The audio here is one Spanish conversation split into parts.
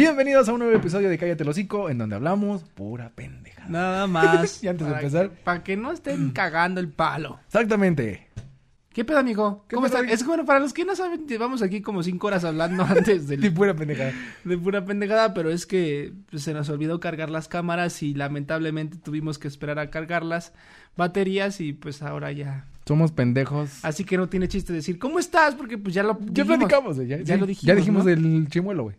Bienvenidos a un nuevo episodio de Cállate el Hocico, en donde hablamos pura pendeja. Nada más. Y antes de Para- empezar- Para que no estén cagando el palo. Exactamente. ¿Qué pedo, amigo? ¿Qué ¿Cómo amigo? Es bueno, para los que no saben, llevamos aquí como cinco horas hablando antes De del- pura pendeja. de pura pendejada, pero es que pues, se nos olvidó cargar las cámaras y lamentablemente tuvimos que esperar a cargar las baterías y pues ahora ya. Somos pendejos. Así que no tiene chiste decir, ¿cómo estás? Porque pues ya lo Ya platicamos, ya, Ya sí, lo dijimos, Ya dijimos ¿no? del chimuelo, güey.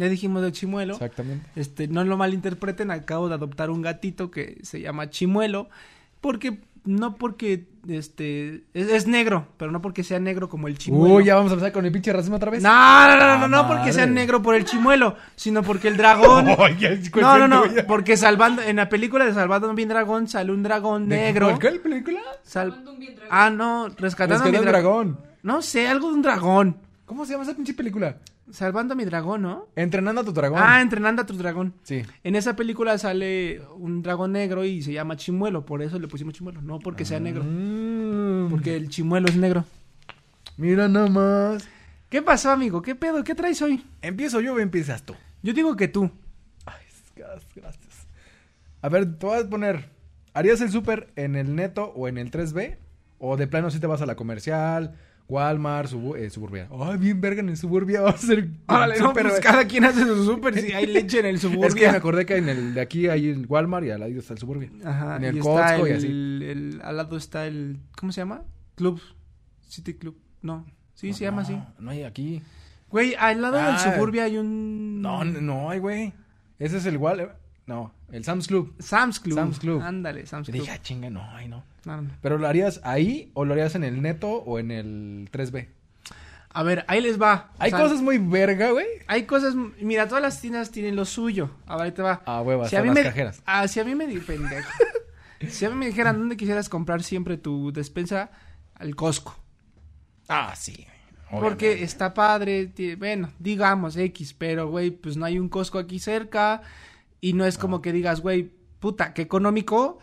Ya dijimos del chimuelo. Exactamente. Este, no lo malinterpreten, acabo de adoptar un gatito que se llama Chimuelo, porque, no porque, este, es, es negro, pero no porque sea negro como el chimuelo. Uy, ya vamos a empezar con el pinche racismo otra vez. No, no, no, no, no, Ah, no porque sea negro por el chimuelo, sino porque el dragón... Ay, ya es No, no, no, tuya. porque salvando, en la película de Salvando bien dragón sale un dragón ¿De negro. ¿Cuál película? Sal- Ah, no, rescatando a mi Rescatando dra- dragón. No sé, algo de un dragón. ¿Cómo se llama esa pinche película? Salvando a mi dragón, ¿no? Entrenando a tu dragón. Ah, entrenando a tu dragón. Sí. En esa película sale un dragón negro y se llama Chimuelo, por eso le pusimos Chimuelo, no porque sea negro, Mm, porque el Chimuelo es negro. Mira nada más. ¿Qué pasó, amigo? ¿Qué pedo? ¿Qué traes hoy? ¿Empiezo yo o empiezas tú? Yo digo que tú. Ay, gracias. A ver, te voy a poner. ¿Harías el súper en el neto o en el 3B? ¿O de plano si te vas a la comercial, Walmart, Subu- eh, Suburbia? Ay, bien verga en el Suburbia. Va a ser. Órale, no, pues güey. cada quien hace su súper si hay leche en el suburbio. Es que me acordé que en el de aquí hay el Walmart y al lado está el Suburbia. Ajá, en el y está Costco y el, así. el- al lado está el, ¿cómo se llama? Club, City Club, no, sí, se llama así. No, No hay aquí. Güey, al lado del Ah. suburbio hay un... No, no, no hay, güey. Ese es el Walmart. No, el Sam's Club. Sam's Club. Sam's Club. Ándale, Sam's Y Club. dije, ah, chinga, no, ay, no. No, no. ¿Pero lo harías ahí o lo harías en el neto o en el 3B? A ver, ahí les va. O Hay sea, cosas muy verga, güey. Hay cosas, mira, todas las tiendas tienen lo suyo. A ver, ahí te va. Ah, huevas, Si a mí las me, cajeras. Ah, si a mí me pendejo. si a mí me dijeran dónde quisieras comprar siempre tu despensa, al Costco. Ah, sí. Porque está padre, bueno, digamos X, pero güey, pues no hay un Costco aquí cerca y no es como que digas, güey, puta, qué económico.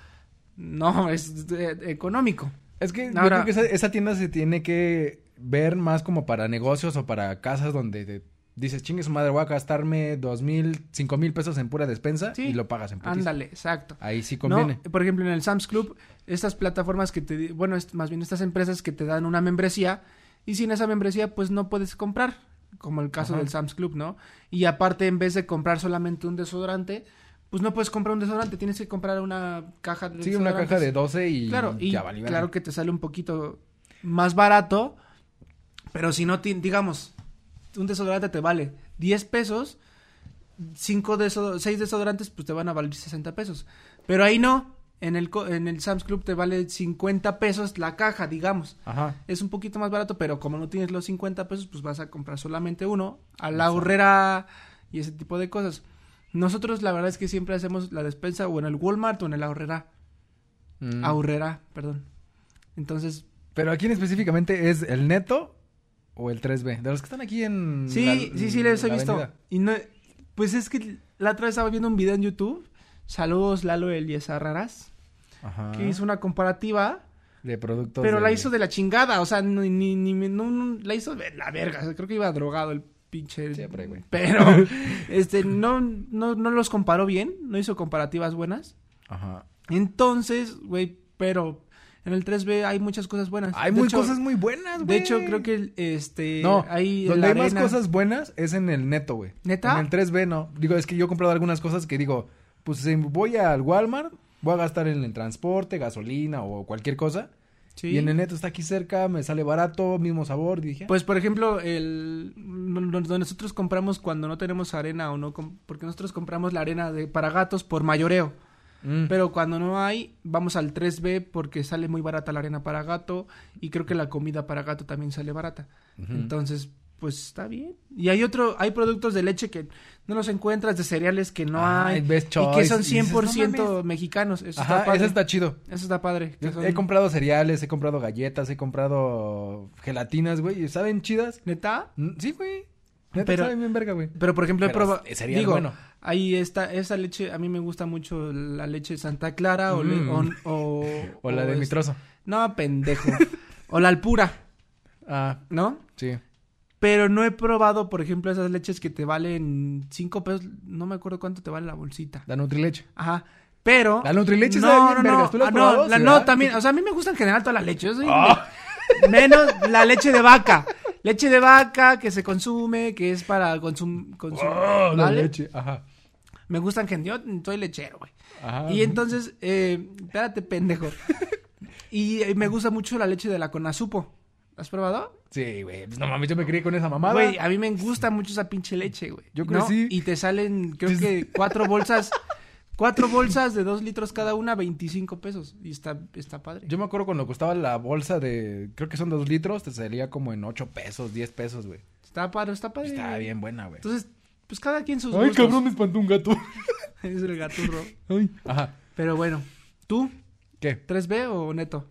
No, es eh, económico. Es que yo creo que esa, esa tienda se tiene que ver más como para negocios o para casas donde te dices, chingue su madre, voy a gastarme dos mil, cinco mil pesos en pura despensa Sí. y lo pagas en putiza. Ándale, exacto. Ahí sí No, conviene. por ejemplo, en el Sam's Club, estas plataformas que te, bueno, es- más bien estas empresas que te dan una membresía y sin esa membresía pues no puedes comprar, como el caso Ajá. del Sam's Club, ¿no? Y aparte en vez de comprar solamente un desodorante, pues no puedes comprar un desodorante, tienes que comprar una caja de Sí, una caja de desodorantes. 12 y Claro, y ya vale, claro que te sale un poquito más barato, pero si no, digamos, un desodorante te vale 10 pesos, 5 desodo 6 desodorantes pues te van a valer 60 pesos. Pero ahí no, en el, en el Sam's Club te vale 50 pesos la caja, digamos. Ajá. Es un poquito más barato, pero como no tienes los 50 pesos, pues vas a comprar solamente uno, a la horrera y ese tipo de cosas. Nosotros la verdad es que siempre hacemos la despensa o en el Walmart o en el ahorrera. Mm. Ahorrera, perdón. Entonces, Pero aquí en específicamente es el neto o el 3B. De los que están aquí en. sí, la- sí, sí, les he visto. avenida. Y no, pues es que la otra vez estaba viendo un video en YouTube. Saludos, Lalo. Ajá. Que hizo una comparativa, De productos. pero de- la hizo de la chingada. O sea, ni, ni, ni- no, no, la hizo de la verga. O sea, creo que iba drogado el pinche. Siempre, güey. Pero, este, no, no, no los comparó bien. No hizo comparativas buenas. Ajá. Entonces, güey, pero en el 3B hay muchas cosas buenas. Hay muy hecho- cosas muy buenas, güey. De hecho, creo que este No, hay donde hay más cosas buenas es en el neto, güey. ¿Neta? En el 3B no. Digo, es que yo he comprado algunas cosas que digo, pues voy al Walmart, voy a gastar en el transporte, gasolina o cualquier cosa. Sí. Y en el neto está aquí cerca, me sale barato, mismo sabor, dije. Pues por ejemplo, el donde nosotros compramos cuando no tenemos arena o no porque nosotros compramos la arena de para gatos por mayoreo, Mm. pero cuando no hay vamos al 3B porque sale muy barata la arena para gato y creo que la comida para gato también sale barata. Entonces, pues está bien. Y hay otro hay productos de leche que no los encuentras de cereales que no Ah, hay y que son Y dices, 100% "No mames". mexicanos. Eso Ajá, está padre. eso está chido. Eso está padre. que Yo son- He comprado cereales, he comprado galletas, he comprado gelatinas, güey. ¿Saben chidas? ¿Neta? Mm, Sí, güey. Neta, Pero- saben bien verga, güey. Pero por ejemplo, he Pero probado. es- cereal Digo, bueno. ahí está, esa leche, a mí me gusta mucho la leche Santa Clara o, le- Mm. o, o- O la de es- mi trozo. No, pendejo. o la Alpura, Ah, ¿no? sí. Pero no he probado, por ejemplo, esas leches que te valen 5 pesos. No me acuerdo cuánto te vale la bolsita. La Nutrileche. Ajá. Pero. La Nutrileche no, no, no. ¿Tú la has ah, no, probado? la- ¿Sí, no, también. O sea, a mí me gusta en general toda la leche. Yo soy- Ah. Menos la leche de vaca. Leche de vaca que se consume, que es para consum consumir. Oh, la ¿vale? leche. Ajá. Me gusta en general. Yo soy lechero, güey. Ajá. Y entonces, eh, espérate, pendejo. Y eh, me gusta mucho la leche de la Conasupo. ¿La ¿Has probado? Sí, güey. Pues no mames, yo me crié con esa mamada. Güey, a mí me gusta mucho esa pinche leche, güey. Yo ¿no? crecí- Y te salen, creo que cuatro bolsas, cuatro bolsas de dos litros cada una, 25 pesos. Y está, está padre. Yo me acuerdo cuando costaba la bolsa de, creo que son dos litros, te salía como en 8 pesos, 10 pesos, güey. Está padre, está padre. Güey. bien buena, güey. Entonces, pues cada quien sus Ay, gustos. cabrón, me espantó un gato. es el gaturro. Ay. Ajá. Pero bueno, ¿tú? ¿Qué? ¿3B o neto?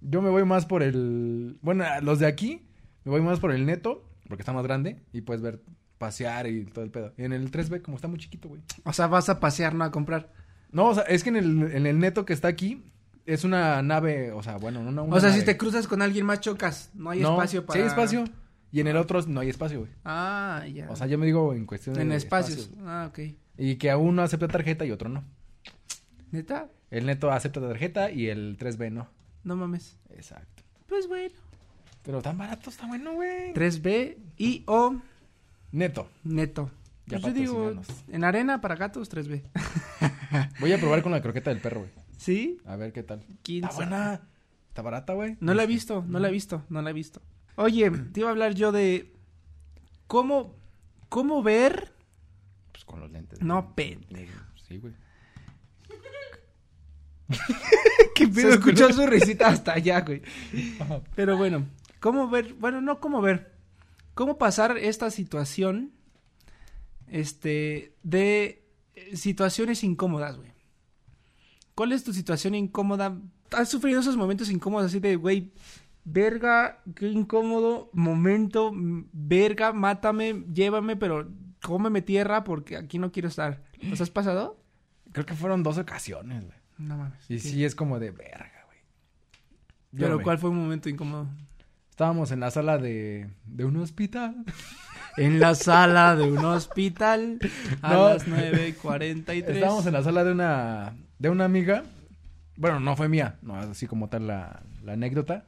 Yo me voy más por el... Bueno, los de aquí, me voy más por el neto, porque está más grande, y puedes ver pasear y todo el pedo. Y en el 3B, como está muy chiquito, güey. O sea, vas a pasear, no a comprar. No, o sea, es que en el, en el neto que está aquí, es una nave, o sea, bueno, no una, una o sea, si te cruzas con alguien más chocas. No hay No, espacio para... Sí hay espacio, y en el otro no hay espacio, güey. Ah, ya. O sea, yo me digo en cuestión de en espacios. espacios. Ah, ok. Y que a uno acepta tarjeta y otro no. ¿Neta? El neto acepta tarjeta y el 3B no. No mames. Exacto. Pues bueno. Pero tan barato está bueno, güey. 3B y o Neto. neto. Ya Pues yo digo, en arena para gatos 3B. Voy a probar con la croqueta del perro, güey. ¿Sí? A ver qué tal. ¿Quién Está sabe? buena. Está barata, güey. No la he visto, no la he visto, no la he visto. Oye, te iba a hablar yo de cómo cómo ver. Pues con los lentes. No, pendejo. Sí, güey. ¿Qué pedo? Se escuchó su risita hasta allá, güey. Pero bueno, ¿cómo ver? Bueno, no cómo ver. ¿Cómo pasar esta situación este de eh, situaciones incómodas, güey? ¿Cuál es tu situación incómoda? ¿Has sufrido esos momentos incómodos así de, güey, verga, qué incómodo momento, verga, mátame, llévame, pero cómeme tierra porque aquí no quiero estar? ¿Los has pasado? Creo que fueron dos ocasiones, güey. No mames. Y ¿Qué? sí es como de verga, güey. Yo Pero ¿cuál fue un momento incómodo? Estábamos en la sala de, de un hospital. En la sala de un hospital a No. las 9.43. Estábamos en la sala de una de una amiga. Bueno, no fue mía, no así como tal la, la anécdota.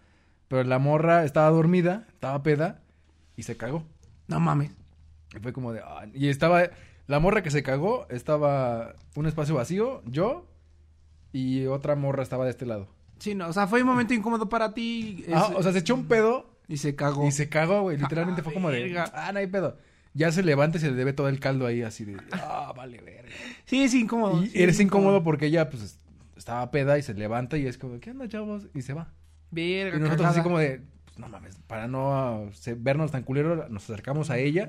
Pero la morra estaba dormida, estaba peda y se cagó. No mames. Y fue como de. Y estaba. La morra que se cagó estaba un espacio vacío, yo y otra morra estaba de este lado. Sí, no, o sea, fue un momento incómodo para ti. Ah, o sea, se echó un pedo y se cagó. y se cagó, güey. Literalmente Ah, fue como de. verga. Ah, no hay pedo. Ya se levanta y se le debe todo el caldo ahí, así de. Ah, vale, verga. Sí, es incómodo. Y sí, eres incómodo porque ella, pues, estaba peda y se levanta y es como, ¿qué onda, chavos? Y se va. Verga, Y nosotros cagada. así como de, pues, no mames, para no se- vernos tan culero, nos acercamos a ella,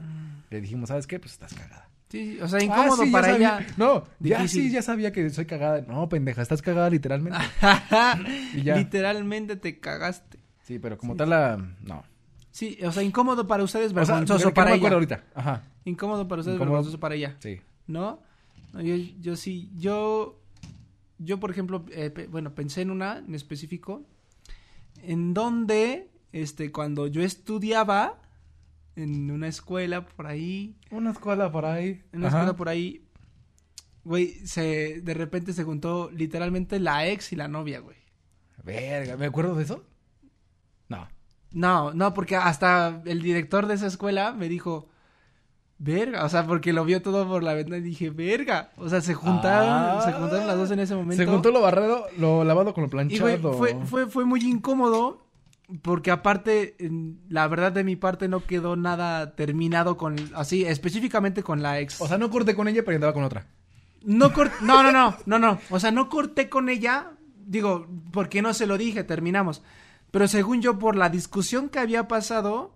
le dijimos, ¿sabes qué? Pues estás cagada. Sí, o sea, incómodo Ah, sí, ya para ella. No, ya Difícil. sí, ya sabía que soy cagada. No, pendeja, estás cagada literalmente. y ya. Literalmente te cagaste. Sí, pero como tal la... No. Sí, o sea, incómodo para ustedes, O sea, vergonzoso para me ella. ahorita. Ajá, Incómodo para ustedes, Incómodo. vergonzoso para ella. sí. ¿No? No, yo, yo sí, yo, yo por ejemplo, eh, pe- bueno, pensé en una en específico, en donde, este, cuando yo estudiaba en una escuela por ahí, Una escuela por ahí. en una Ajá. escuela por ahí, güey, se, de repente se juntó literalmente la ex y la novia, güey. Verga, ¿me acuerdo de eso? No. No, no, porque hasta el director de esa escuela me dijo, verga, o sea, porque lo vio todo por la ventana y dije, verga, o sea, se juntaron, Ah. se juntaron las dos en ese momento. Se juntó lo barrado, lo lavado con lo Y planchado. güey, fue, fue, fue muy incómodo porque aparte, la verdad de mi parte no quedó nada terminado con, así, específicamente con la ex. O sea, no corté con ella, pero andaba con otra. no cort- no, no, no, no, no, o sea, no corté con ella, digo, porque no se lo dije, terminamos. Pero según yo, por la discusión que había pasado,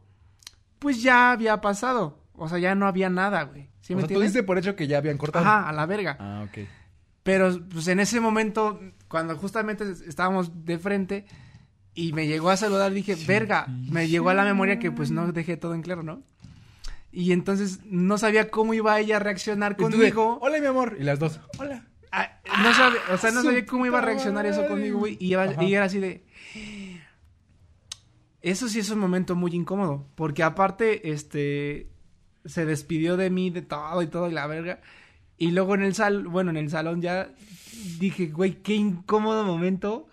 pues ya había pasado. O sea, ya no había nada, güey. ¿Sí o me sea, tú diste por hecho que ya habían cortado. Ajá, a la verga. Ah, ok. Pero pues en ese momento, cuando justamente estábamos de frente y me llegó a saludar, dije, verga, me llegó a la memoria que pues no dejé todo en claro, ¿no? Y entonces no sabía cómo iba ella a reaccionar Y tú de, conmigo. Hola, mi amor. Y las dos. Hola. Ah, no sabía, o sea, no sabía cómo iba a reaccionar eso conmigo, güey. Y, iba- Ajá. y era así de... Eso sí es un momento muy incómodo, porque aparte, este, se despidió de mí, de todo y todo, y la verga. Y luego en el sal, bueno, en el salón ya dije, güey, qué incómodo momento,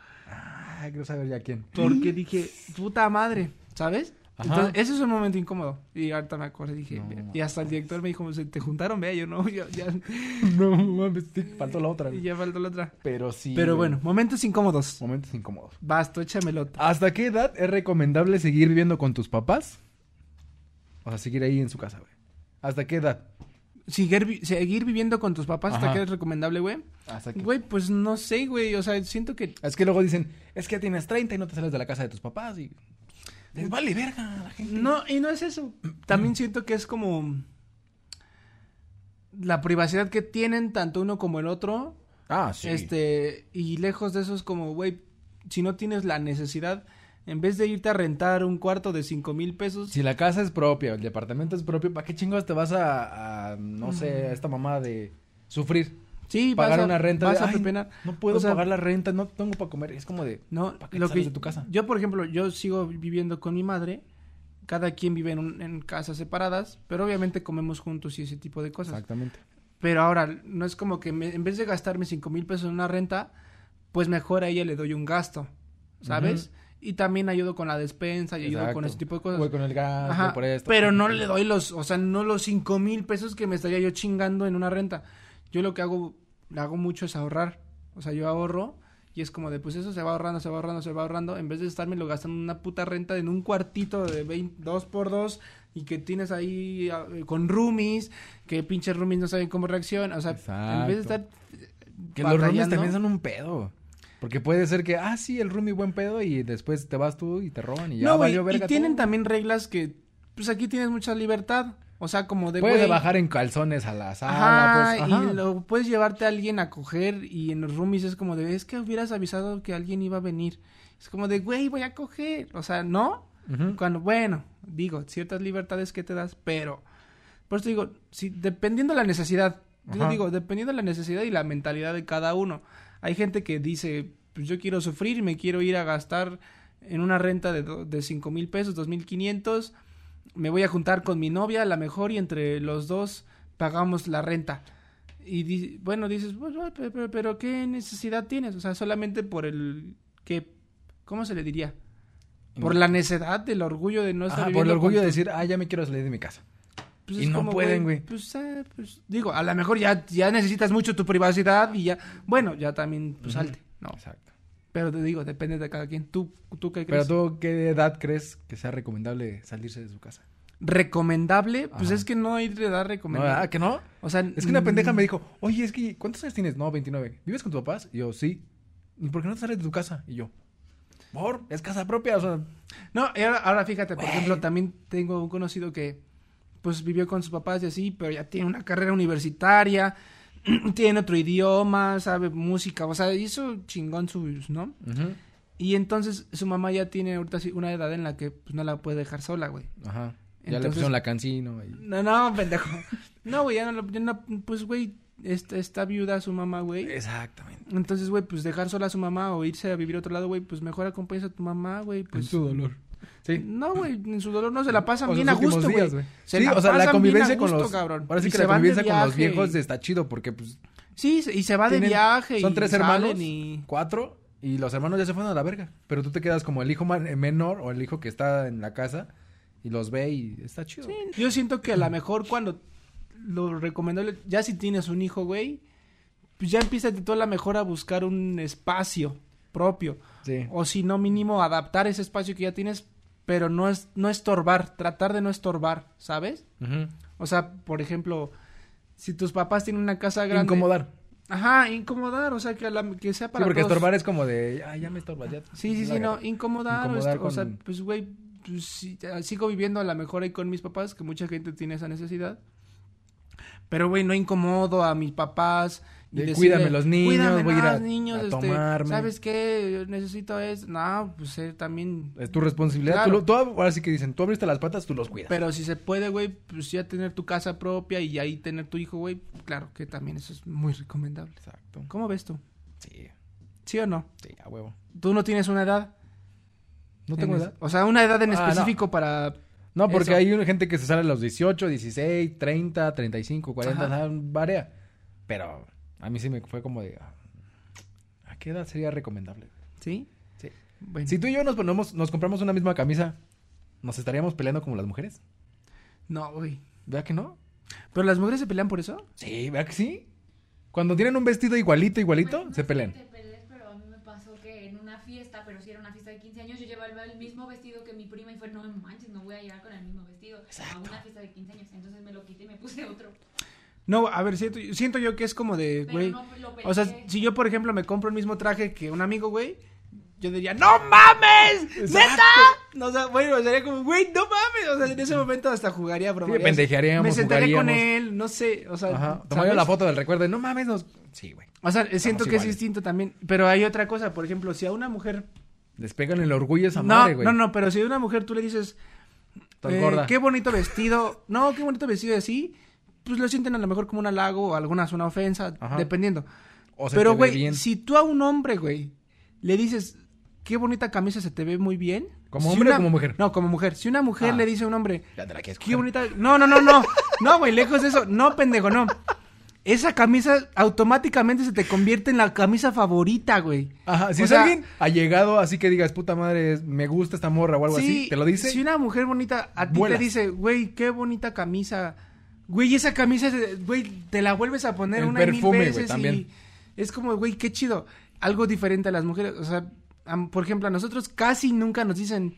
Quiero saber ya quién. porque dije, puta madre, ¿sabes? Ajá. Entonces, ese es un momento incómodo. Y ahorita me acordé, dije, No. y hasta el director me dijo, ¿se te juntaron? Ve, yo no, yo, ya, No, mames, faltó la otra. y ya faltó la otra. Pero sí. Pero bueno, momentos incómodos. Momentos incómodos. Basto, échamelo. ¿Hasta qué edad es recomendable seguir viviendo con tus papás? O sea, seguir ahí en su casa, güey. ¿Hasta qué edad? Seguir, vi- seguir viviendo con tus papás, ¿hasta Ajá. qué es recomendable, güey? ¿Hasta qué? Güey, pues no sé, güey. O sea, siento que. Es que luego dicen, es que ya tienes 30 y no te sales de la casa de tus papás y... Les vale verga a la gente. No, y no es eso. También siento que es como. La privacidad que tienen tanto uno como el otro. Ah, sí. Este. Y lejos de eso es como, güey. Si no tienes la necesidad. En vez de irte a rentar un cuarto de cinco mil pesos. Si la casa es propia, el departamento es propio, ¿para qué chingos te vas a, a, no sé, a esta mamá de sufrir? Sí, Pagar vas a- una renta Vas de, a "Ay, pepenar. No puedo O sea, pagar la renta, no tengo para comer. Es como de, No, ¿Para qué lo sales que de tu casa? yo por ejemplo, yo sigo viviendo con mi madre, cada quien vive en, un- en casas separadas, pero obviamente comemos juntos y ese tipo de cosas. exactamente. Pero ahora no es como que me- en vez de gastarme cinco mil pesos en una renta, pues mejor a ella le doy un gasto, ¿sabes? Y también ayudo con la despensa y ayudo con ese tipo de cosas. Voy con el gas, Ajá, voy por esto. pero no le doy los, o sea, no los cinco mil pesos que me estaría yo chingando en una renta. Yo lo que hago, hago mucho es ahorrar. O sea, yo ahorro y es como de, pues eso se va ahorrando, se va ahorrando, se va ahorrando. En vez de estarme lo gastando en una puta renta en un cuartito de 20, dos por dos y que tienes ahí ah, con roomies, que pinches roomies no saben cómo reaccionan. O sea, en vez de estar... Que los roomies también son un pedo. Porque puede ser que, ah, sí, el roomie buen pedo y después te vas tú y te roban y ya No, valió verga y tienen todo. también reglas que, pues aquí tienes mucha libertad. O sea, como de... Puedes bajar en calzones a la sala, Ajá, pues, ajá. y lo puedes llevarte a alguien a coger y en los roomies es como de, es que hubieras avisado que alguien iba a venir. Es como de, güey, voy a coger. O sea, ¿no? Cuando, bueno, digo, ciertas libertades que te das, pero, por eso digo, si, dependiendo de la necesidad, yo digo, dependiendo de la necesidad y la mentalidad de cada uno. Hay gente que dice, pues yo quiero sufrir, me quiero ir a gastar en una renta de, de cinco mil pesos, dos mil quinientos, me voy a juntar con mi novia, a lo mejor, y entre los dos pagamos la renta. Y di- bueno, dices, bueno, pero, pero, pero ¿qué necesidad tienes? O sea, solamente por el que, ¿cómo se le diría? Por la necedad del orgullo de no estar Ajá, por el viviendo orgullo con de decir, ah, ya me quiero salir de mi casa. Pues y no como, pueden, güey. Pues, eh, pues, digo, a lo mejor ya, ya necesitas mucho tu privacidad y ya, bueno, ya también, pues salte, ¿no? Exacto. Pero te digo, depende de cada quien. ¿Tú, tú qué Pero crees? tú, ¿qué edad crees que sea recomendable salirse de su casa? ¿Recomendable? Pues Ajá. es que no hay de edad ¿No, recomendable. ah, que no? O sea, Es que una mm, pendeja me dijo, oye, es que, ¿cuántos años tienes? No, 29. ¿Vives con tus papás? Y yo, sí. ¿Y por qué no te sales de tu casa? Y yo, por, es casa propia, o sea, No, y ahora, ahora fíjate, por ejemplo, también tengo un conocido que pues vivió con sus papás y así, pero ya tiene una carrera universitaria, tiene otro idioma, sabe música, o sea, hizo chingón sus, ¿no? Y entonces su mamá ya tiene ahorita sí una edad en la que pues no la puede dejar sola, güey. ajá. Ya le Entonces- pusieron la cancino. y- No, no, pendejo. No, güey, ya no, ya no- pues güey, está, está viuda su mamá, güey. Exactamente. Entonces, güey, pues dejar sola a su mamá o irse a vivir a otro lado, güey, pues mejor acompañas a tu mamá, güey, pues... dolor. Sí. No, güey, en su dolor no se la pasan O bien a gusto, güey. Sí, la o sea, la convivencia con gusto, los... cabrón. Ahora sí que la de convivencia con los viejos está chido porque, pues, Sí, y se va de tienen- viaje son y tres hermanos, y... cuatro, y los hermanos ya se fueron a la verga. Pero tú te quedas como el hijo ma- menor o el hijo que está en la casa y los ve y está chido. Sí, Yo siento que a lo mejor cuando lo recomendable, ya si tienes un hijo, güey, pues ya empieza tú a la mejor a buscar un espacio propio. Sí. O si no, mínimo adaptar ese espacio que ya tienes, pero no es no estorbar, tratar de no estorbar, ¿sabes? Ujú. O sea, por ejemplo, si tus papás tienen una casa grande. Incomodar. Ajá, incomodar, o sea, que, la- que sea Sí, para porque todos. estorbar es como de, ah, ya me estorbas, ya. Sí, sí, sí, no, incomodar, o Incomodar esto- o, sea, con- pues, güey, pues, sí, sigo viviendo a lo mejor ahí con mis papás, que mucha gente tiene esa necesidad. Pero, güey, no incomodo a mis papás. Y De, decirle, "Cuídame los niños, "Cuídame voy a ir a- niños, a este, tomarme". ¿Sabes qué? Yo necesito eso. No, pues eh, también... Es tu responsabilidad. Claro. Tú, lo- tú ahora sí que dicen, tú abriste las patas, tú los cuidas. Pero si se puede, güey, pues ya tener tu casa propia y ahí tener tu hijo, güey, claro que también eso es muy recomendable. Exacto. ¿Cómo ves tú? Sí, ¿Sí o no? sí, a huevo. ¿Tú no tienes una edad? No tengo En edad. es- O sea, una edad en Ah, no. específico para... No, porque Eso. hay gente que se sale a los 18, 16, 30, 35, 40, Ajá. varía. Pero a mí sí me fue como de... ah, ¿A qué edad sería recomendable? ¿Sí? Sí. Bueno. Si tú y yo nos ponemos, nos compramos una misma camisa, ¿nos estaríamos peleando como las mujeres? No, güey. ¿Verdad que no? ¿Pero las mujeres se pelean por eso? Sí, ¿verdad que sí? Cuando tienen un vestido igualito, igualito, Pues, no se pelean. te pelees, pero a mí me pasó que en una fiesta, pero si era una fiesta de 15 años, yo llevaba el mismo vestido que mi prima y fue, no manches, no voy a llegar con el mismo vestido a una fiesta de 15 años. Entonces me lo quité y me puse otro. No, a ver, siento, siento yo que es como de, güey... no. O sea, si yo, por ejemplo, me compro el mismo traje que un amigo, güey, yo diría, ¡No mames! ¡Neta! No, o sea, bueno, sería como, güey, no mames. O sea, en ese momento hasta jugaría, bromaría. pendejearíamos, Me sentaría con él, no sé, o sea, Ajá. Tomaría ¿sabes? la foto del recuerdo. y, No mames, nos... Sí, güey. O sea, siento que es distinto también. Pero hay otra cosa, por ejemplo, si a una mujer... Despegan el orgullo a esa No, madre, güey. no, no, pero si a una mujer tú le dices, eh, gorda. qué bonito vestido, no, qué bonito vestido así, pues lo sienten a lo mejor como un halago o algunas una ofensa, Ajá. dependiendo. O se Pero, güey, si tú a un hombre, güey, le dices, qué bonita camisa se te ve muy bien. ¿Como Si hombre o como mujer? No, como mujer. Si una mujer Ah. le dice a un hombre, Ya te la quieres qué coger. bonita... No, no, no, no. No, güey, lejos de eso. No, pendejo, no. Esa camisa automáticamente se te convierte en la camisa favorita, güey. Ajá, si O es sea- alguien allegado así que digas, puta madre, me gusta esta morra o algo así, te lo dice. Si una mujer bonita a ti vuelas. te dice, güey, qué bonita camisa. Güey, esa camisa, güey, te la vuelves a poner El una y mil perfume, güey, veces también. y es como, güey, qué chido. Algo diferente a las mujeres, o sea, por ejemplo, a nosotros casi nunca nos dicen,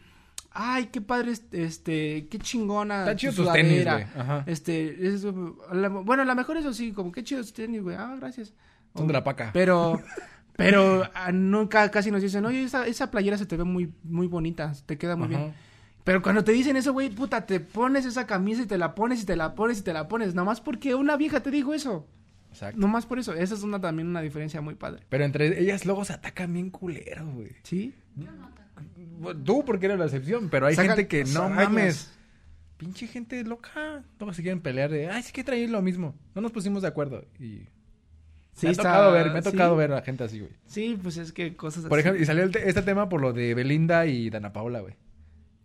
ay, qué padre, es- este, qué chingona. Está chido tus tenis, sudadera". güey. Ajá. Este, es, la- bueno, la mejor eso sí, como, qué chido tus tenis, güey. Ah, gracias. Son de la paca. Pero, pero ah, nunca casi nos dicen, oye, esa, esa playera se te ve muy, muy bonita, te queda muy Ajá. bien. Pero cuando te dicen eso, güey, puta, te pones esa camisa y te la pones y te la pones y te la pones. Nomás porque una vieja te dijo eso. Exacto. Nomás por eso. Esa es una, también una diferencia muy padre. Pero entre ellas luego se atacan bien culero, güey. ¿Sí? Bueno, Tú porque eres la excepción, pero hay gente que no mames. Pinche gente loca. Luego se quieren pelear de, ay, sí que traen lo mismo. No nos pusimos de acuerdo. Y Sí, me ha está- tocado ver, me ha sí. tocado ver a gente así, güey. Sí, pues es que cosas Por así. ejemplo, y salió el te- este tema por lo de Belinda y Dana Paola, güey.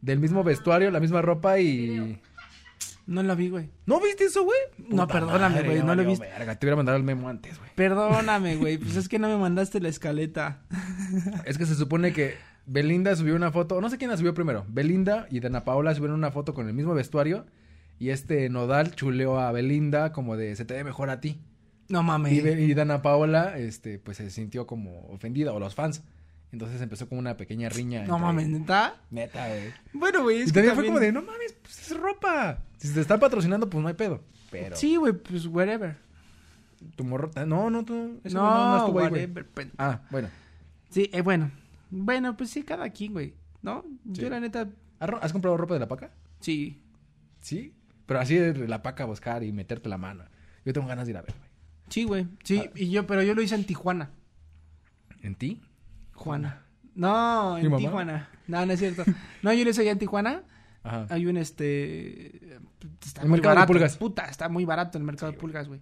Del mismo vestuario, la misma ropa y... No la vi, güey. ¿No viste eso, güey? No, perdóname, güey, ya no lo visto. verga, te hubiera mandado el memo antes, güey. Perdóname, güey. Pues es que no me mandaste la escaleta. Es que se supone que Belinda subió una foto, no sé quién la subió primero. Belinda y Dana Paola subieron una foto con el mismo vestuario y este Nodal chuleó a Belinda como de se te ve mejor a ti. No mames. Y, y Dana Paola, este, pues se sintió como ofendida o los fans. Entonces empezó como una pequeña riña. No mames, ¿neta? Neta, güey. Bueno, güey, es Y que también fue como de, no mames, pues es ropa. Si te están patrocinando, pues no hay pedo. Pero Sí, güey, pues whatever. tu morro, no, no, tú, No, no, no estuvo ahí, güey. whatever. Ah, bueno. Sí, eh, bueno. Bueno, pues sí, cada quien, güey. ¿No? Sí. Yo la neta, ¿Has ro- ¿Has comprado ropa de la paca? sí. Sí. Pero así de la paca a buscar y meterte la mano. Yo tengo ganas de ir a ver, güey. Sí, güey. Sí, Ah. y yo, pero yo lo hice en Tijuana. ¿En ti? Juana. No, ¿Mi en? Tijuana. No, no es cierto. No, yo hice allá en Tijuana. Ajá. Hay un este. Está El muy mercado de pulgas. Puta, está muy barato el mercado de pulgas, güey.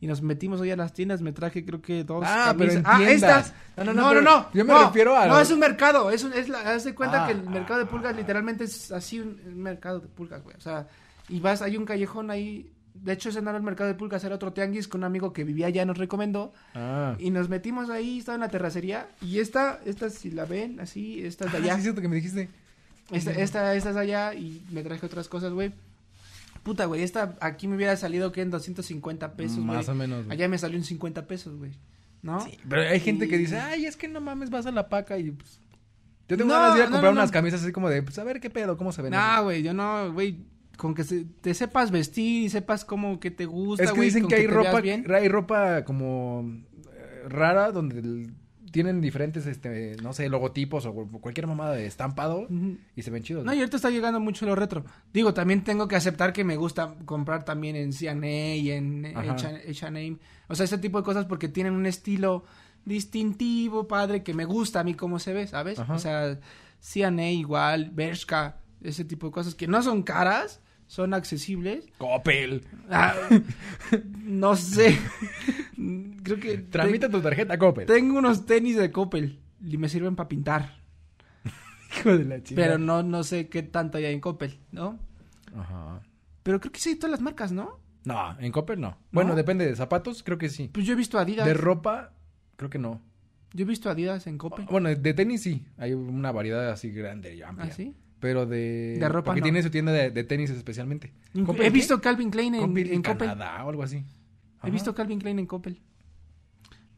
Y nos metimos hoy a las tiendas, me traje creo que dos Ah, pero en camisas. ah, tiendas. estas. No, No, no, no, no, no. pero no, yo me refiero a No, es un mercado. Es, un, es la, haz de cuenta Ah, que el mercado de ah, pulgas literalmente es así un, un mercado de pulgas, güey. O sea, y vas, hay un callejón ahí. De hecho, ese no era el mercado de pulgas, era otro tianguis que un amigo que vivía allá nos recomendó. Ah. Y nos metimos ahí, estaba en la terracería. Y esta, esta si la ven, así, esta es de Ah, allá. sí, es cierto que me dijiste. Esta, esta, esta es allá y me traje otras cosas, güey. Puta, güey, esta aquí me hubiera salido que en 250 pesos, güey. Más o menos, güey. Allá me salió en 50 pesos, güey. ¿No? Sí, pero hay gente que dice, ay, es que no mames, vas a la paca y pues... Yo tengo No, ganas de ir a comprar no, no. unas camisas así como de, pues a ver qué pedo, cómo se ven. No, güey, yo no, güey. Con que se- te sepas vestir y sepas cómo que te gusta, es que güey, dicen que hay ropa, bien. hay ropa como eh, rara donde el- tienen diferentes, este, no sé, logotipos o cualquier mamada de estampado y se ven chidos. No, y ahorita está llegando mucho lo retro. Digo, también tengo que aceptar que me gusta comprar también en C&A y en. H&M. O sea, ese tipo de cosas porque tienen un estilo distintivo, padre, que me gusta a mí cómo se ve, ¿sabes? Ajá. O sea, C&A igual, Bershka, ese tipo de cosas que no son caras, son accesibles. Coppel. Ah, no sé. Creo que Tramita tu tarjeta Coppel. tengo unos tenis de Coppel y me sirven para pintar. Hijo de la chica. Pero no, no sé qué tanto hay en Coppel, ¿no? Ajá. Pero creo que sí hay todas las marcas, ¿no? No, en Coppel no. Bueno, depende de zapatos, creo que sí. Pues yo he visto Adidas. De ropa, creo que no. Yo he visto Adidas en Coppel. Bueno, de tenis sí. Hay una variedad así grande y amplia. ¿Ah, sí? Pero de... De ropa Porque no. tiene su tienda de, de tenis especialmente. En- ¿Coppel He visto Calvin Klein en, Coppel en Coppel. Canadá o algo así. He visto Calvin Klein en Coppel.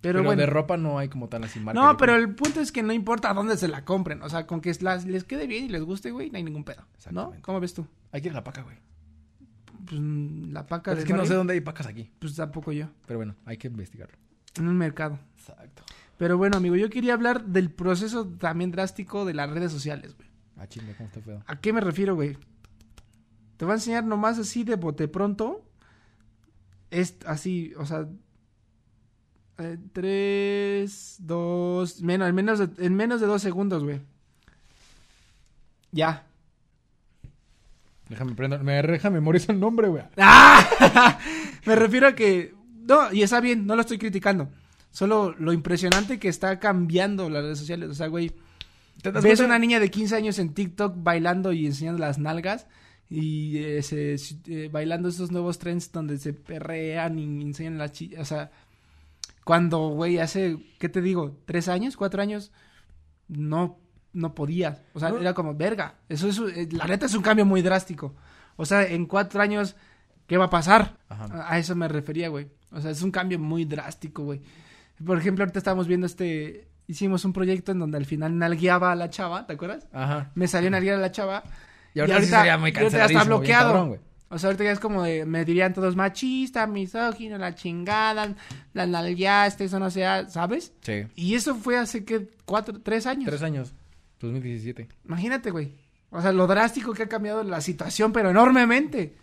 Pero, Pero, bueno. de ropa no hay como tal así marca. No, pero el punto es que no importa dónde se la compren. O sea, con que las- les quede bien y les guste, güey, no hay ningún pedo. ¿No? ¿Cómo ves tú? Hay que ir a la paca, güey. Pues mm, la paca Pero de es que no sé dónde hay pacas aquí. Pues tampoco yo. Pero bueno, hay que investigarlo. En un mercado. Exacto. Pero bueno, amigo, yo quería hablar del proceso también drástico de las redes sociales, güey. Ah, chinga, ¿cómo está feo? ¿A qué me refiero, güey? Te voy a enseñar nomás así de bote pronto. Es así, o sea. eh, tres, dos. Menos, en, menos de, en menos de dos segundos, güey. Ya. Déjame prender, me deja memorizo el nombre, güey. ¡Ah! me refiero a que. No, y está bien, no lo estoy criticando. Solo lo impresionante que está cambiando las redes sociales. O sea, güey. ¿Te das Ves cuenta? una niña de 15 años en TikTok bailando y enseñando las nalgas y eh, se- eh, bailando esos nuevos trends donde se perrean y enseñan las chillas. O sea, cuando, güey, hace, ¿qué te digo? ¿Tres años? ¿Cuatro años? No, no podía. O sea, No. era como, verga. Eso es, eh, la neta es un cambio muy drástico. O sea, en cuatro años, ¿qué va a pasar? Ajá. A eso me refería, güey. O sea, es un cambio muy drástico, güey. Por ejemplo, ahorita estamos viendo este... Hicimos un proyecto en donde al final nalgueaba a la chava, ¿te acuerdas? Ajá. Me salió nalguear a la chava. Y ahorita, sí sería muy ahorita ya está bloqueado. cabrón. O sea, ahorita ya es como de, me dirían todos machista, misógino, la chingada, la nalgueaste, eso no sea, ¿sabes? Sí. Y eso fue hace, que ¿Cuatro? ¿Tres años? Tres años. 2017. Imagínate, güey. O sea, lo drástico que ha cambiado la situación, pero enormemente.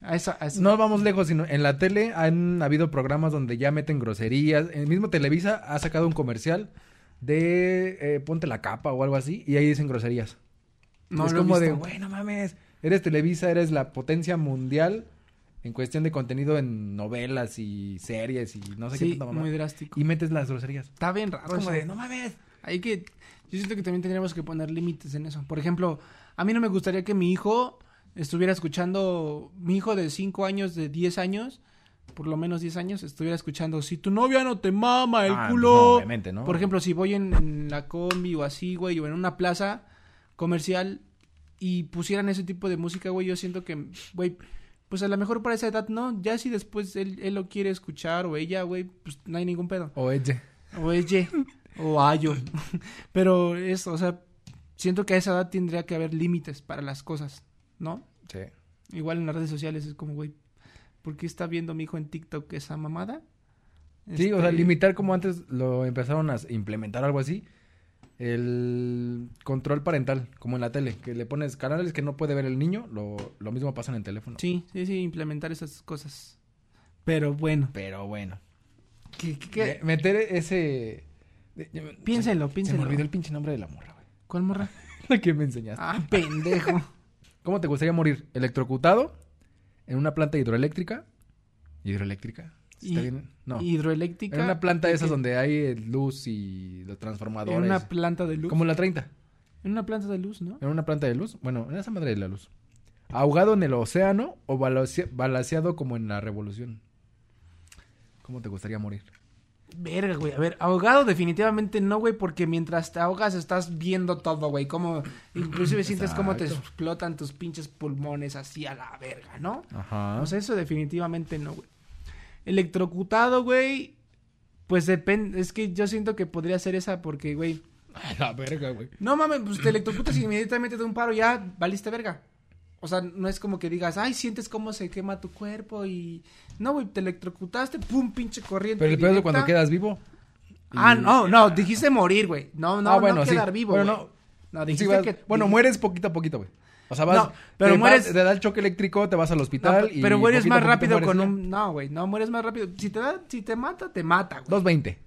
A eso, eso. No vamos lejos, sino en la tele han habido programas donde ya meten groserías. El mismo Televisa ha sacado un comercial de eh, ponte la capa o algo así y ahí dicen groserías. No es lo he como de, güey, no mames, eres Televisa, eres la potencia mundial en cuestión de contenido en novelas y series y no sé qué tanta mamá. muy drástico. Y metes las groserías. Está bien Es raro como eso. de, no mames. Hay que. Yo siento que también tendríamos que poner límites en eso. Por ejemplo, a mí no me gustaría que mi hijo estuviera escuchando. Mi hijo de 5 años, de 10 años, por lo menos 10 años, estuviera escuchando. Si tu novia no te mama el Ah, culo. no, obviamente, ¿no? Por ejemplo, si voy en, en la combi o así, güey, o en una plaza comercial y pusieran ese tipo de música, güey, yo siento que, güey. Pues a lo mejor para esa edad no, ya si después él, él lo quiere escuchar o ella, güey, pues no hay ningún pedo. O ella. O ye, o ayo. Pero eso, o sea, siento que a esa edad tendría que haber límites para las cosas, ¿no? Sí. Igual en las redes sociales es como, güey, ¿por qué está viendo mi hijo en TikTok esa mamada? Sí, o sea, Este, limitar como antes lo empezaron a implementar algo así. El control parental, como en la tele, que le pones canales que no puede ver el niño, lo, lo mismo pasa en el teléfono. Sí, sí, sí, implementar esas cosas. Pero bueno, Pero bueno. ¿qué, qué, qué? Me- Meter ese... de- Piénsenlo, Se me olvidó el pinche nombre de la morra, güey. ¿Cuál morra? La que me enseñaste. Ah, pendejo. ¿Cómo te gustaría morir? ¿Electrocutado? ¿En una planta hidroeléctrica? ¿Hidroeléctrica? ¿Está bien? No. Hidroeléctrica. En una planta de esas donde hay eh, luz y los En transformadores. una planta de luz. Como la 30. En una planta de luz, ¿no? ¿En una planta de luz? Bueno, en esa madre de la luz. ¿Ahogado en el océano o balaceado como en la revolución? ¿Cómo te gustaría morir? Verga, güey. A ver, ahogado definitivamente no, güey, porque mientras te ahogas estás viendo todo, güey. Como, inclusive sientes cómo te explotan tus pinches pulmones así a la verga, ¿no? Ajá. O sea, eso definitivamente no, güey. Electrocutado, güey. Pues depende, es que yo siento que podría ser esa porque, güey. la verga, güey. No mames, pues te electrocutas y inmediatamente de un paro ya valiste verga. O sea, no es como que digas, ay, sientes cómo se quema tu cuerpo y... No, güey, te electrocutaste, pum, pinche corriente Pero el es directa. cuando quedas vivo. Ah, no, no, dijiste morir, güey. No, no, Ah, bueno, no sí. quedar vivo, Bueno, güey. no. No, Sí, dijiste vas- que... Bueno, mueres poquito a poquito, güey. O sea, vas... No, pero te mueres- vas- te da el choque eléctrico, te vas al No, hospital y... pero mueres poquito más rápido mueres con un... No, güey, no, mueres más rápido. Si te da, si te mata, te mata, güey. 220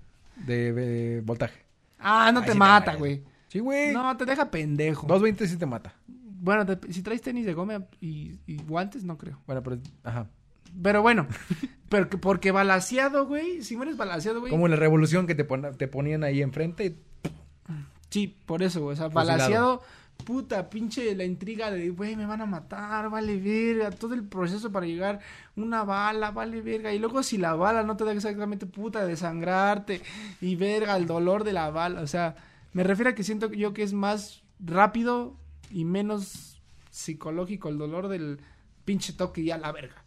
de, de voltaje. Ah, no Ay, te mata, güey. Sí, güey. No, te deja pendejo. 220 sí te mata. Bueno, te- si traes tenis de goma y, y guantes, no creo. Bueno, pero... Ajá. Pero bueno, pero que- porque balaseado, güey. Si mueres balaseado, güey. Como en la revolución que te, pon- te ponían ahí enfrente y Sí, por eso, güey. O sea, balaseado, puta, pinche la intriga de, güey, me van a matar, vale verga. Todo el proceso para llegar, una bala, vale verga. Y luego si la bala no te da exactamente puta desangrarte y verga, el dolor de la bala. O sea, me refiero a que siento yo que es más rápido y menos psicológico el dolor del pinche toque y a la verga.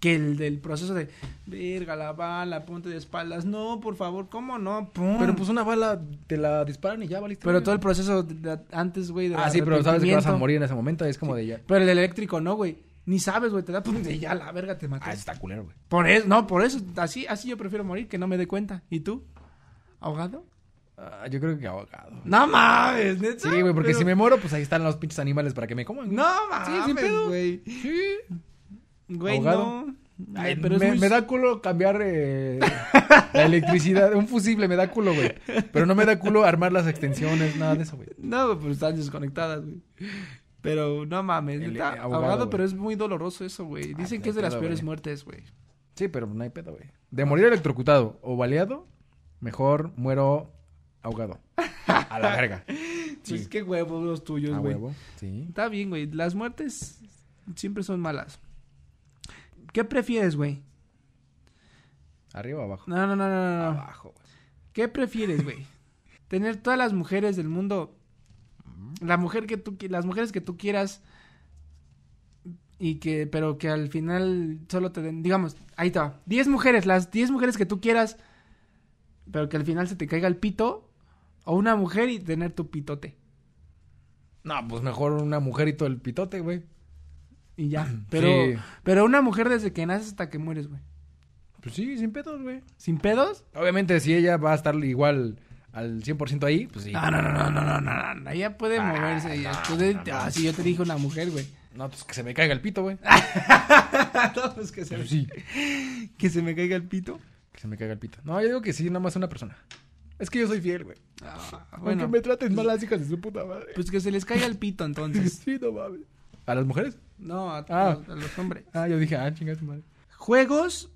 Que el del proceso de, verga, la bala, ponte de espaldas. No, por favor, ¿cómo no? Pum. Pero pues una bala te la disparan y ya valiste. Pero todo el proceso de- de- antes, güey, de Ah, sí, pero sabes que vas a morir en ese momento. Es como de ya. Pero el eléctrico no, güey. Ni sabes, güey, te da pum, de ya la verga te maté. Ah, está culero, güey. Por eso, no, por eso, así, así yo prefiero morir que no me dé cuenta. ¿Y tú? ¿Ahogado? Ah, yo creo que ahogado. No mames, neta. Sí, güey, porque Pero- si me muero, pues ahí están los pinches animales para que me coman. No Sí, sin mames, pedo. güey. Sí. Güey, ¿Ahogado? no. Ay, pero me, muy- me da culo cambiar eh, la electricidad. Un fusible me da culo, güey. Pero no me da culo armar las extensiones, nada de eso, güey. No, pero están desconectadas, güey. Pero no mames, El, neta, eh, pero es muy doloroso eso, güey. Dicen que es de las peores muertes, güey. Sí, pero no hay pedo, güey. De morir electrocutado o baleado, mejor muero ahogado. A la verga. Pues qué huevos los tuyos, A güey. huevo. Sí. Está bien, güey. Las muertes siempre son malas. ¿Qué prefieres, güey? ¿Arriba o abajo? No, no, no, no, no. Abajo, güey. ¿Qué prefieres, güey? Tener todas las mujeres del mundo, la mujer que tú, las mujeres que tú quieras y que, pero que al final solo te den, digamos, ahí está, 10 mujeres, las 10 mujeres que tú quieras, pero que al final se te caiga el pito, o una mujer y tener tu pitote. No, pues mejor una mujer y todo el pitote, güey. Y ya. Pero, Sí. pero una mujer desde que naces hasta que mueres, güey. Pues sí, sin pedos, güey. ¿Sin pedos? Obviamente, si ella va a estar igual al 100% ahí, pues sí. No, no, no, no, no, no, no. Ella puede Ah, moverse. no, no. Ah, si yo te dije una mujer, güey. No, pues que se me caiga el pito, güey. no, pues que se, Pues sí. que se me caiga el pito. Que se me caiga el pito. No, yo digo que sí, nada más una persona. Es que yo soy fiel, güey. Ah, Aunque me traten mal las hijas de su puta madre. pues que se les caiga el pito entonces. sí, no mames. ¿A las mujeres? No, a, Ah. a- a los hombres. Ah, yo dije, ah, chingada su madre. Juegos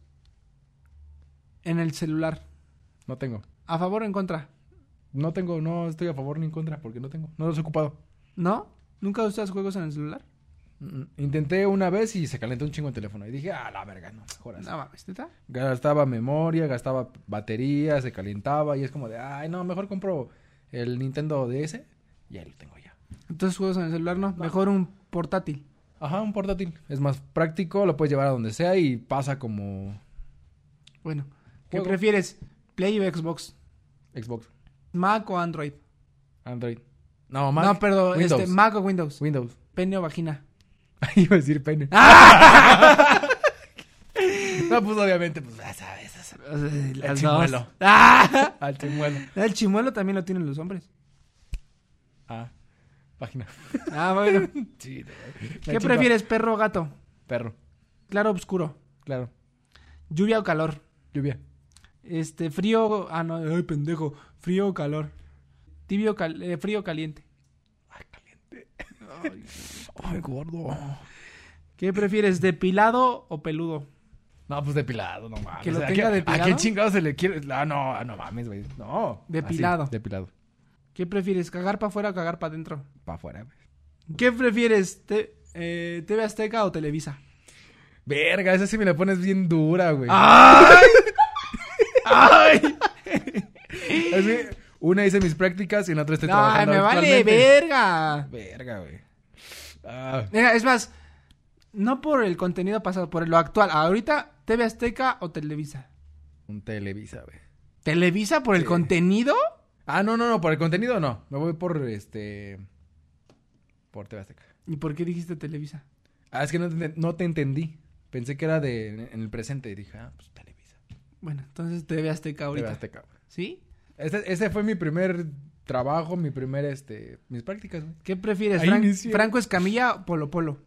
en el celular. No tengo. ¿A favor o en contra? No tengo, no estoy a favor ni en contra porque no tengo. No los he ocupado. ¿No? ¿Nunca usas juegos en el celular? Intenté una vez y se calentó un chingo el teléfono. Y dije, ah, la verga, no, mejor así. No mames, ¿neta? Gastaba memoria, gastaba batería, se calentaba y es como de, ay, no, mejor compro el Nintendo DS y ahí lo tengo ya. Entonces juegos en el celular no. Mejor un portátil. Ajá, un portátil. Es más práctico, lo puedes llevar a donde sea y pasa como Bueno. ¿Qué Juego. prefieres? ¿Play o Xbox? Xbox, ¿Mac o Android? Android. No, Mac. no, perdón, Windows. este, Mac o Windows. Windows. Pene o vagina. Iba a decir pene. no, pues obviamente, pues ya sabes. Las dos. chimuelo. ¡Ah! Al chimuelo. El chimuelo también lo tienen los hombres. Ah, página. Ah, bueno. Sí, ¿Qué prefieres, perro o gato? Perro, Claro oscuro. claro. Lluvia o calor. Lluvia. Este, frío. Ah, no, ay, pendejo. Frío o calor. Tibio, cal- eh, frío o caliente. Ay, gordo. ¿Qué prefieres, depilado o peludo? No, pues depilado, no mames. ¿Que lo ¿A tenga qué- depilado? ¿A qué chingado se le quiere? Ah, no, no mames, güey. No. Depilado. Así, depilado. ¿Qué prefieres, cagar para afuera o cagar para adentro? Para afuera, güey. ¿Qué prefieres, te- eh, TV Azteca o Televisa? Verga, esa sí me la pones bien dura, güey. ¡Ay! ¡Ay! Que una hice mis prácticas y en la otra estoy No, trabajando me vale verga. Verga, güey. Ah, Mira, es más, no por el contenido pasado, por lo actual. Ahorita, TV Azteca o Televisa. un Televisa, güey. ¿Televisa por el contenido? Ah, no, no, no, por el contenido no. Me voy por este. Por TV Azteca. ¿Y por qué dijiste Televisa? Ah, es que no te, no te entendí. Pensé que era de en el presente y dije, ah, pues Televisa. Bueno, entonces TV Azteca ahorita. TV Azteca, güey. ¿Sí? Ese, ese fue mi primer trabajo, mi primer, este, mis prácticas, güey. ¿Qué prefieres, Ahí Fran- inicié. Franco Escamilla o Polo Polo?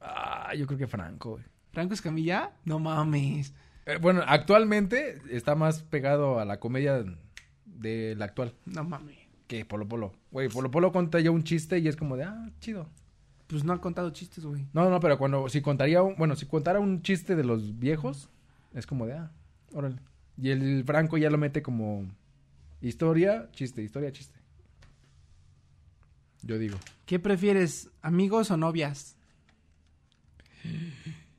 Ah, yo creo que Franco, güey. ¿Franco Escamilla? No mames. Eh, bueno, actualmente está más pegado a la comedia de la actual No mames. que Polo Polo. Güey, Polo Polo cuenta ya un chiste y es como de, ah, chido. Pues no ha contado chistes, güey. No, no, pero cuando, si contaría, un, bueno, si contara un chiste de los viejos, es como de, ah, órale. Y el Franco ya lo mete como historia, chiste, historia, chiste. Yo digo. ¿Qué prefieres, amigos o novias?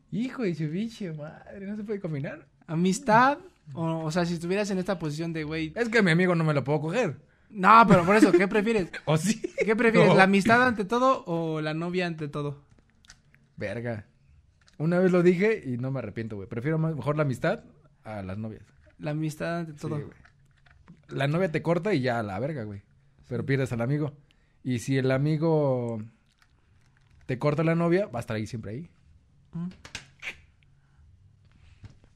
Hijo de su biche madre, ¿no se puede combinar? ¿Amistad? O, o sea, si estuvieras en esta posición de, güey... Es que mi amigo no me lo puedo coger. No, pero por eso, ¿qué prefieres? ¿O sí? ¿Qué prefieres, No. la amistad ante todo o la novia ante todo? Verga. Una vez lo dije y no me arrepiento, güey. Prefiero más, mejor la amistad a las novias. La amistad ante Sí, todo. güey. la novia te corta y ya a la verga, güey. Pero pierdes al amigo. Y si el amigo te corta la novia, va a estar ahí siempre ahí. Mm.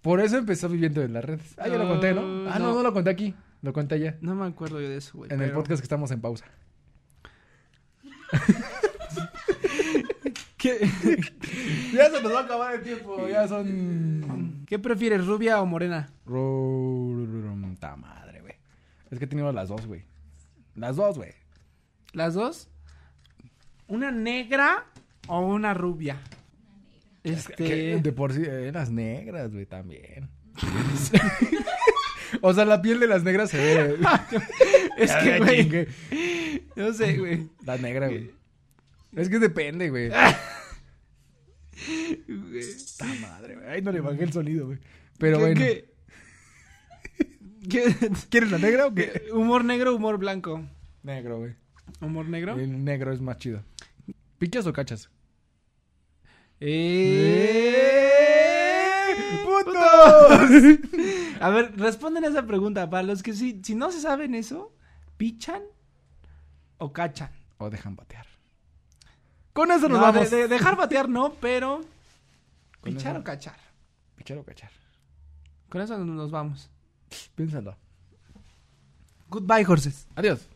Por eso empezó viviendo en las redes. Ah, ya lo conté, ¿no? Uh, Ah, no, no. no lo conté aquí. Lo conté allá. No me acuerdo yo de eso, güey. En el podcast que estamos en pausa. ¿Qué, Ya se nos va a acabar el tiempo. Ya son. ¿Qué prefieres, rubia o morena? Ta madre, güey. Es que he tenido las dos, güey. Las dos, güey. ¿Las dos? ¿Una negra o una rubia? Este... Que de por sí, eh, las negras, güey, también. o sea, la piel de las negras se ve. Es que, güey, no sé, güey. La negra, güey. Es que depende, güey. Ta madre, güey. Ay, no le bajé el sonido, güey. Pero ¿Qué- bueno. qué- qué- ¿Quieres la negra o qué? humor negro, humor blanco. Negro, güey. ¿Humor negro? El negro es más chido. ¿Pichas o cachas? ¡Eh! ¡Putos! A ver, responden a esa pregunta. Para los que sí, si no se saben eso, ¿pichan o cachan? o dejan batear. Con eso nos No, vamos. de- de dejar batear no, pero pichar eso- o cachar. Pichar o cachar. Con eso nos vamos. Piénsalo. Goodbye, horses. Adiós.